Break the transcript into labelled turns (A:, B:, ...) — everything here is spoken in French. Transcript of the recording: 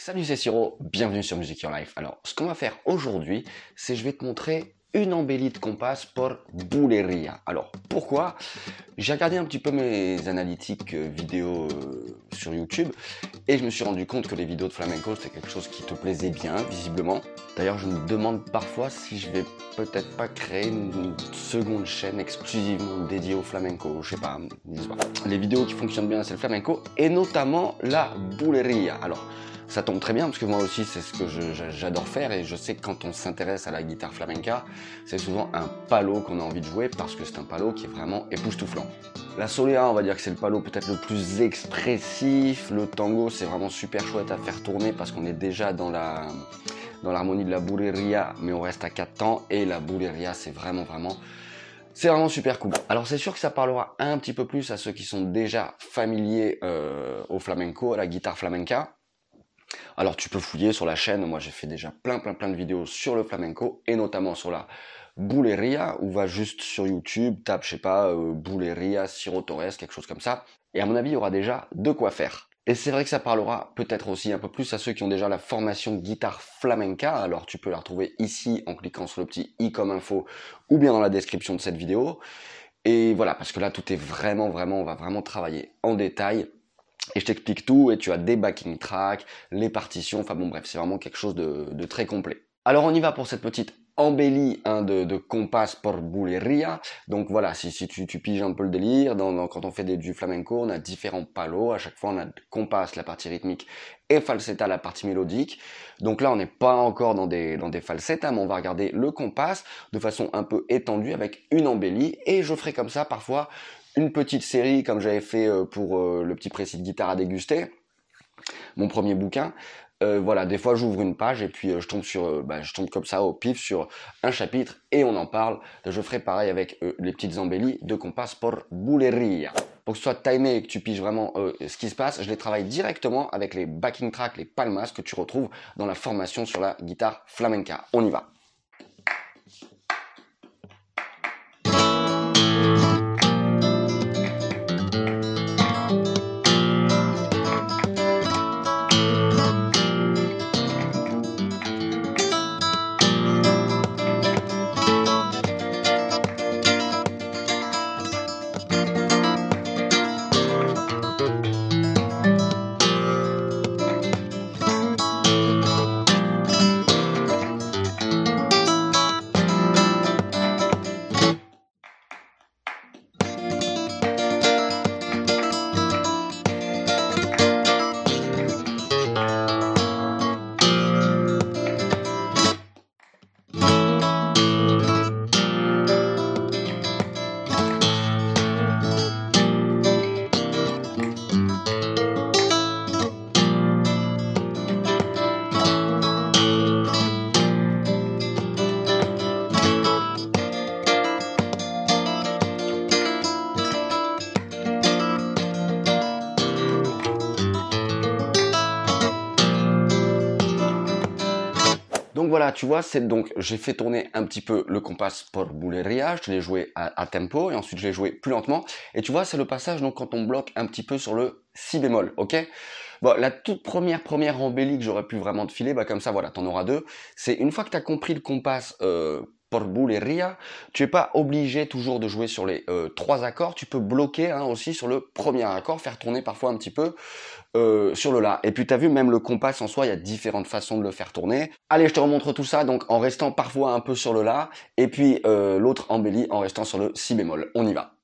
A: Salut c'est Siro, bienvenue sur Music Your Life. Alors ce qu'on va faire aujourd'hui, c'est je vais te montrer une embellie de compas pour Bouleria. Alors pourquoi? J'ai regardé un petit peu mes analytiques euh, vidéo euh, sur YouTube et je me suis rendu compte que les vidéos de flamenco c'était quelque chose qui te plaisait bien visiblement. D'ailleurs je me demande parfois si je vais peut-être pas créer une seconde chaîne exclusivement dédiée au flamenco, je sais pas, je sais pas? Les vidéos qui fonctionnent bien c'est le flamenco et notamment la Bouleria. Alors ça tombe très bien parce que moi aussi c'est ce que j'adore faire et je sais que quand on s'intéresse à la guitare flamenca, c'est souvent un palo qu'on a envie de jouer parce que c'est un palo qui est vraiment époustouflant. La solea, on va dire que c'est le palo peut-être le plus expressif. Le tango, c'est vraiment super chouette à faire tourner parce qu'on est déjà dans la dans l'harmonie de la bouleria, mais on reste à 4 temps et la bouleria, c'est vraiment vraiment c'est vraiment super cool. Alors c'est sûr que ça parlera un petit peu plus à ceux qui sont déjà familiers euh, au flamenco, à la guitare flamenca. Alors tu peux fouiller sur la chaîne, moi j'ai fait déjà plein plein plein de vidéos sur le flamenco et notamment sur la Bouleria ou va juste sur YouTube, tape je sais pas euh, Bouleria, Ciro Torres, quelque chose comme ça. Et à mon avis il y aura déjà de quoi faire. Et c'est vrai que ça parlera peut-être aussi un peu plus à ceux qui ont déjà la formation guitare flamenca. Alors tu peux la retrouver ici en cliquant sur le petit i comme info ou bien dans la description de cette vidéo. Et voilà, parce que là tout est vraiment, vraiment, on va vraiment travailler en détail et je t'explique tout et tu as des backing tracks, les partitions, enfin bon bref, c'est vraiment quelque chose de, très complet. Alors on y va pour cette petite embellie hein, de, de compas por buleria. Donc voilà, si, tu, piges un peu le délire, quand on fait des, du flamenco, on a différents palos. À chaque fois, on a compas, la partie rythmique, et falsetta, la partie mélodique. Donc là, on n'est pas encore dans des, dans mais on va regarder le compas de façon un peu étendue avec une embellie. Et je ferai comme ça parfois une petite série comme j'avais fait euh, pour euh, le petit précis de guitare à déguster, mon premier bouquin. Euh, voilà, des fois j'ouvre une page et puis je tombe sur, bah, je tombe comme ça au pif sur un chapitre et on en parle. Je ferai pareil avec les petites embellies de Compas pour Bouleria. Pour que ce soit timé et que tu piges vraiment ce qui se passe, je les travaille directement avec les backing tracks, les palmas que tu retrouves dans la formation sur la guitare flamenca. On y va. Donc voilà, tu vois, c'est donc j'ai fait tourner un petit peu le compas pour Bouleria, je l'ai joué à, tempo et ensuite je l'ai joué plus lentement. Et tu vois, c'est le passage donc quand on bloque un petit peu sur le si bémol, ok? Bon, la toute première première embellie que j'aurais pu vraiment te filer, bah comme ça, voilà, t'en auras deux. C'est une fois que tu as compris le compas euh, pour Bouleria, tu es pas obligé toujours de jouer sur les euh, trois accords, tu peux bloquer hein, aussi sur le premier accord, faire tourner parfois un petit peu euh, sur le La. Et puis tu as vu, même le compas en soi, il y a différentes façons de le faire tourner. Allez, je te remontre tout ça, donc en restant parfois un peu sur le La, et puis euh, l'autre embellie en restant sur le Si bémol. On y va.